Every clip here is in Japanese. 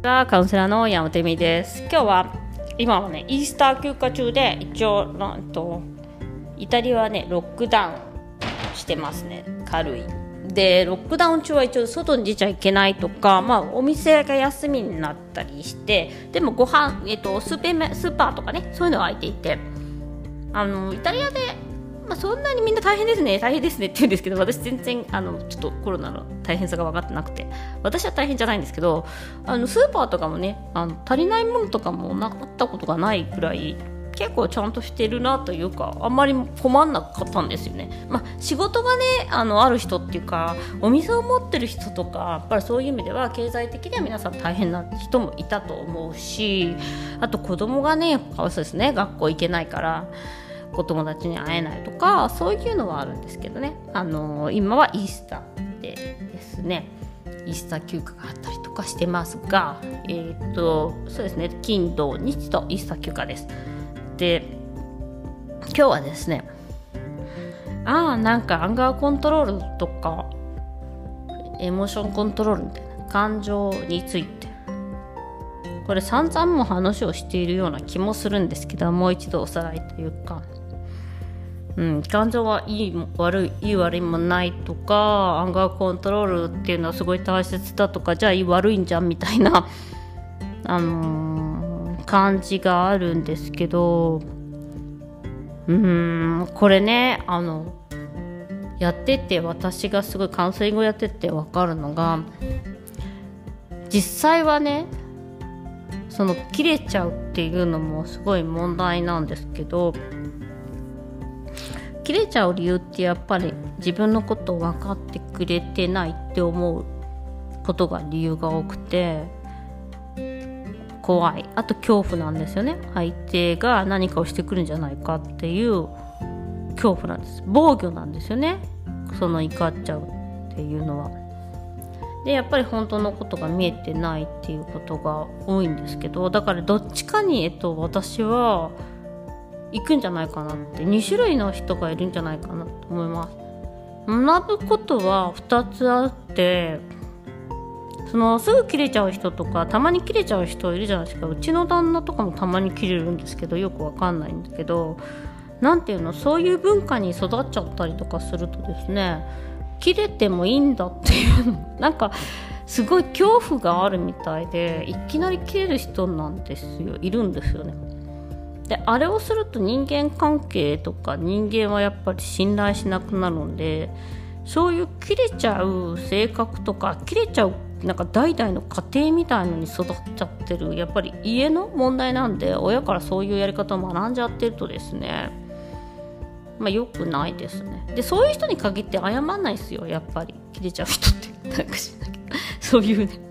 がカウンセラーの山手美です。今日は今はねイースター休暇中で一応なんとイタリアはねロックダウンしてますね。軽い。でロックダウン中は一応外に出ちゃいけないとか、まあ、お店が休みになったりしてでもご飯、えっと、スースーパーとかねそういうのが開いていてあのイタリアでまあ、そんなにみんな大変ですね。大変ですね。って言うんですけど私全然あのちょっとコロナの大変さが分かってなくて。私は大変じゃないんですけどあのスーパーとかもねあの足りないものとかもなかったことがないくらい結構ちゃんとしてるなというかあんまり困んなかったんですよね、まあ、仕事がねあのある人っていうかお店を持ってる人とかやっぱりそういう意味では経済的には皆さん大変な人もいたと思うしあと子供がねかわいそうですね学校行けないから。お友達に会えないとかそういうのはあるんですけどね、あのー、今はイースターでですね。イースター休暇があったりとかしてますが、えー、っとそうですね。金土日とイースター休暇です。で今日はですねああなんかアンガーコントロールとかエモーションコントロールみたいな感情について。これ散々も話をしているような気もするんですけどもう一度おさらいというか。うん、感情はいい悪いいい悪いもないとかアンガーコントロールっていうのはすごい大切だとかじゃあいい悪いんじゃんみたいな、あのー、感じがあるんですけどうんこれねあのやってて私がすごいカウンセリングをやってて分かるのが実際はねその切れちゃうっていうのもすごい問題なんですけど切れちゃう理由ってやっぱり自分のことを分かってくれてないって思うことが理由が多くて怖い。あと恐怖なんですよね。相手が何かをしてくるんじゃないかっていう恐怖なんです。防御なんですよね。その怒っちゃうっていうのは。でやっぱり本当のことが見えてないっていうことが多いんですけどだからどっちかに、えっと、私は行くんじゃないかなって。2種類の人がいるんじゃないかなと思います。学ぶことは2つあってそのすぐ切れちゃう人とかたまに切れちゃう人いるじゃないですか。うちの旦那とかもたまに切れるんですけどよくわかんないんだけど何ていうの？そういう文化に育っちゃったりとかするとですね切れてもいいんだっていうの。なんかすごい恐怖があるみたいでいきなり切れる人なんですよ。いるんですよね。であれをすると人間関係とか人間はやっぱり信頼しなくなるのでそういう切れちゃう性格とか切れちゃうなんか代々の家庭みたいのに育っちゃってるやっぱり家の問題なんで親からそういうやり方を学んじゃってるとですねまあ良くないですね。でそういう人に限って謝んないですよやっぱり。切れちゃう人って。なんかしなきゃそういうね。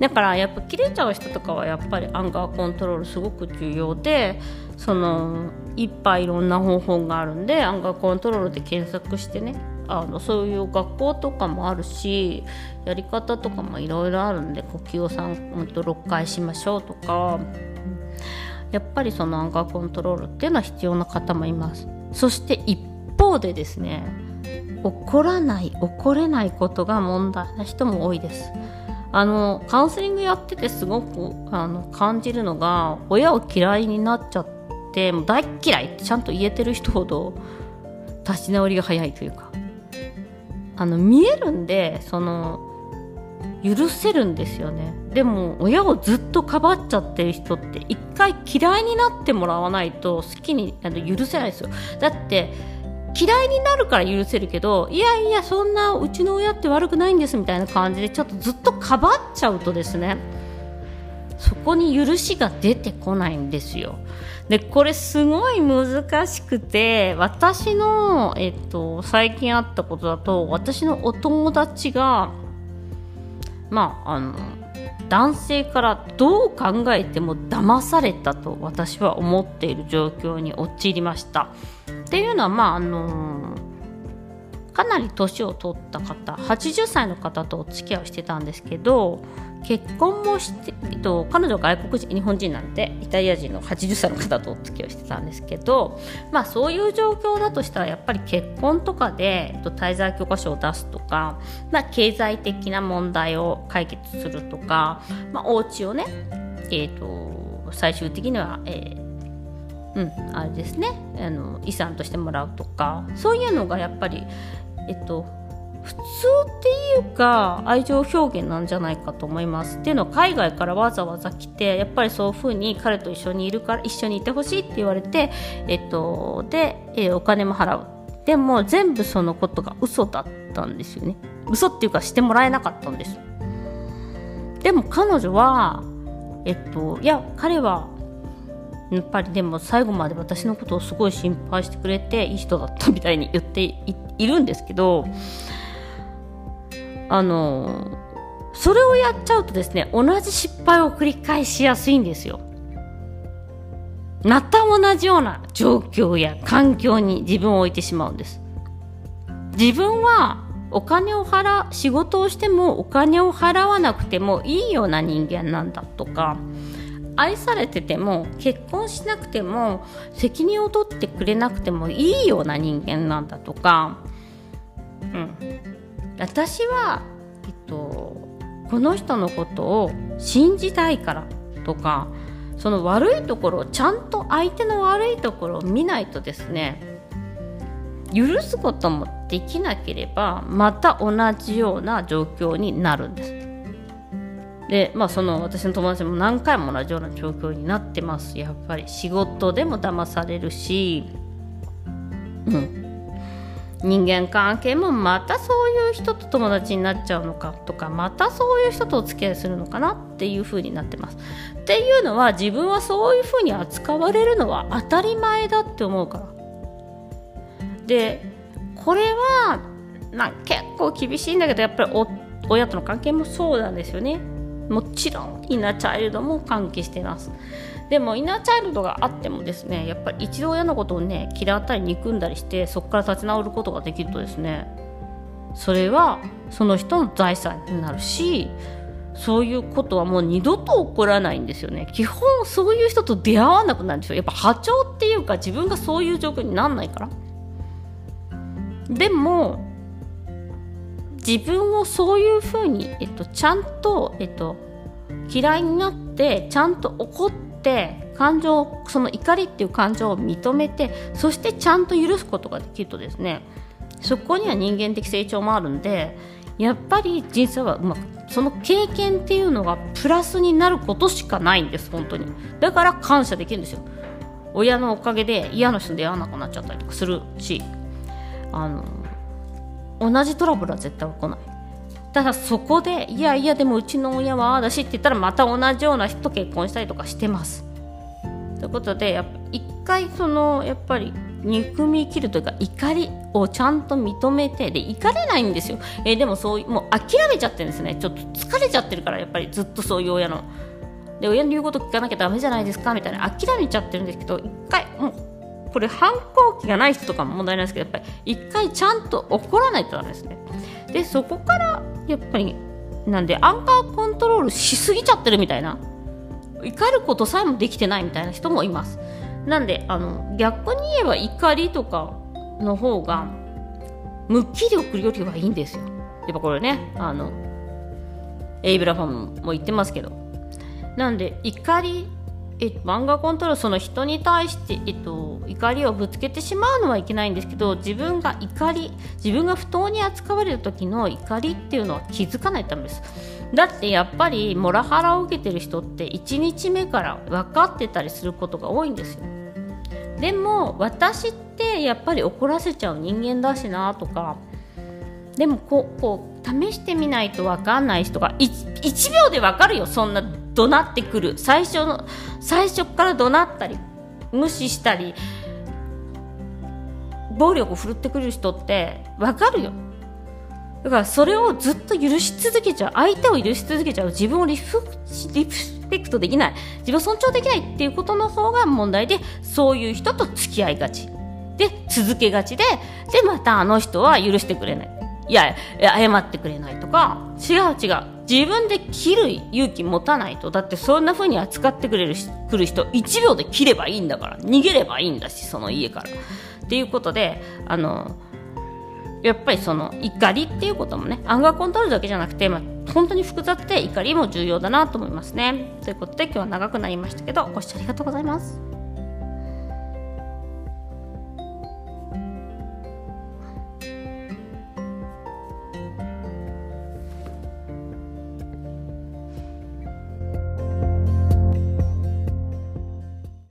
だからやっぱ切れちゃう人とかはやっぱりアンガーコントロールすごく重要でそのいっぱいいろんな方法があるんでアンガーコントロールで検索してねあのそういう学校とかもあるしやり方とかもいろいろあるんで呼吸を3と6回しましょうとかやっぱりそのアンガーコントロールっていうのは必要な方もいます。そして一方でですね怒らない怒れないことが問題な人も多いです。あのカウンセリングやっててすごくあの感じるのが親を嫌いになっちゃってもう大嫌いってちゃんと言えてる人ほど立ち直りが早いというか。あの見えるんでその許せるんですよね。でも親をずっとかばっちゃってる人って一回嫌いになってもらわないと好きにあの許せないですよ。だって嫌いになるから許せるけどいやいやそんなうちの親って悪くないんですみたいな感じでちょっとずっとかばっちゃうとですねそこに許しが出てこないんですよ。でこれすごい難しくて私の、えっと、最近あったことだと私のお友達がまああの男性からどう考えても騙されたと私は思っている状況に陥りました。っていうのはまああのかなり年を取った方80歳の方とお付き合いをしてたんですけど結婚もして、えっと、彼女は外国人日本人なんでイタリア人の80歳の方とお付き合いしてたんですけど、まあ、そういう状況だとしたらやっぱり結婚とかで、えっと、滞在許可証を出すとか、まあ、経済的な問題を解決するとか、まあ、お家をね、えっと、最終的には、えーうん、あれですね。あの遺産としてもらうとかそういうのがやっぱり、えっと、普通っていうか愛情表現なんじゃないかと思いますっていうのは海外からわざわざ来てやっぱりそういうふうに彼と一緒にいるから一緒にいてほしいって言われて、えっと、で、えー、お金も払う。でも全部そのことが嘘だったんですよね。嘘っていうかしてもらえなかったんです。でも彼女はえっといや彼はやっぱりでも最後まで私のことをすごい心配してくれていい人だったみたいに言っているんですけどあのそれをやっちゃうとですね同じ失敗を繰り返しやすいんですよ。また同じような状況や環境に自分を置いてしまうんです。自分はお金を払仕事をしてもお金を払わなくてもいいような人間なんだとか愛されてても結婚しなくても責任を取ってくれなくてもいいような人間なんだとか、うん、私は、えっと、この人のことを信じたいからとかその悪いところをちゃんと相手の悪いところを見ないとですね許すこともできなければまた同じような状況になるんです。でまあその私の友達も何回も同じような状況になってますやっぱり仕事でも騙されるしうん人間関係もまたそういう人と友達になっちゃうのかとかまたそういう人とお付き合いするのかなっていう風になってます。っていうのは自分はそういう風に扱われるのは当たり前だって思うから。でこれは、まあ、結構厳しいんだけどやっぱり親との関係もそうなんですよね。もちろんイナチャイルドも関係しています。でもイナーチャイルドがあってもですねやっぱり一度親のことをね嫌ったり憎んだりしてそこから立ち直ることができるとですねそれはその人の財産になるしそういうことはもう二度と起こらないんですよね。基本そういう人と出会わなくなるんですよ。やっぱ波長っていうか自分がそういう状況になんないから。でも自分をそういうふうに、えっと、ちゃんと、えっと、嫌いになってちゃんと怒って感情その怒りっていう感情を認めてそしてちゃんと許すことができるとですねそこには人間的成長もあるんでやっぱり人生はうまくその経験っていうのがプラスになることしかないんです本当に。だから感謝できるんですよ。親のおかげで嫌な人に出会わなくなっちゃったりとかするしあの同じトラブルは絶対起こない。ただそこでいやいやでもうちの親はああだしって言ったらまた同じような人と結婚したりとかしてます。ということでやっぱ一回そのやっぱり憎み切るというか怒りをちゃんと認めてで怒れないんですよ、えー、でもそうもう諦めちゃってるんですね。ちょっと疲れちゃってるからやっぱりずっとそういう親の。で親の言うこと聞かなきゃだめじゃないですかみたいな。諦めちゃってるんですけど一回もうこれ反抗期がない人とかも問題ないですけどやっぱり一回ちゃんと怒らないとダメですね。でそこからやっぱりなんでアンカーコントロールしすぎちゃってるみたいな怒ることさえもできてないみたいな人もいます。なんであの逆に言えば怒りとかの方が無気力よりはいいんですよ。やっぱこれねあのエイブラファムも言ってますけど。なんで怒りえ漫画コントロールその人に対して、えっと、怒りをぶつけてしまうのはいけないんですけど自分が怒り自分が不当に扱われる時の怒りっていうのは気づかないためです。だってやっぱりモラハラを受けてる人って1日目から分かってたりすることが多いんですよ。でも私ってやっぱり怒らせちゃう人間だしなとかでもこうこう試してみないと分かんない人が 1, 1秒で分かるよそんな怒鳴ってくる。最初の最初から怒鳴ったり無視したり暴力を振るってくる人って分かるよ。だからそれをずっと許し続けちゃう相手を許し続けちゃう自分をリフリスペクトできない自分を尊重できないっていうことの方が問題でそういう人と付き合いがち。で続けがちででまたあの人は許してくれない。いや謝ってくれないとか。違う違う。自分で切る勇気持たないと。だってそんな風に扱ってくれる来る人1秒で切ればいいんだから。逃げればいいんだしその家から。っていうことであのやっぱりその怒りっていうこともねアンガーコントロールだけじゃなくて、まあ、本当に複雑で怒りも重要だなと思いますね。ということで今日は長くなりましたけどご視聴ありがとうございます。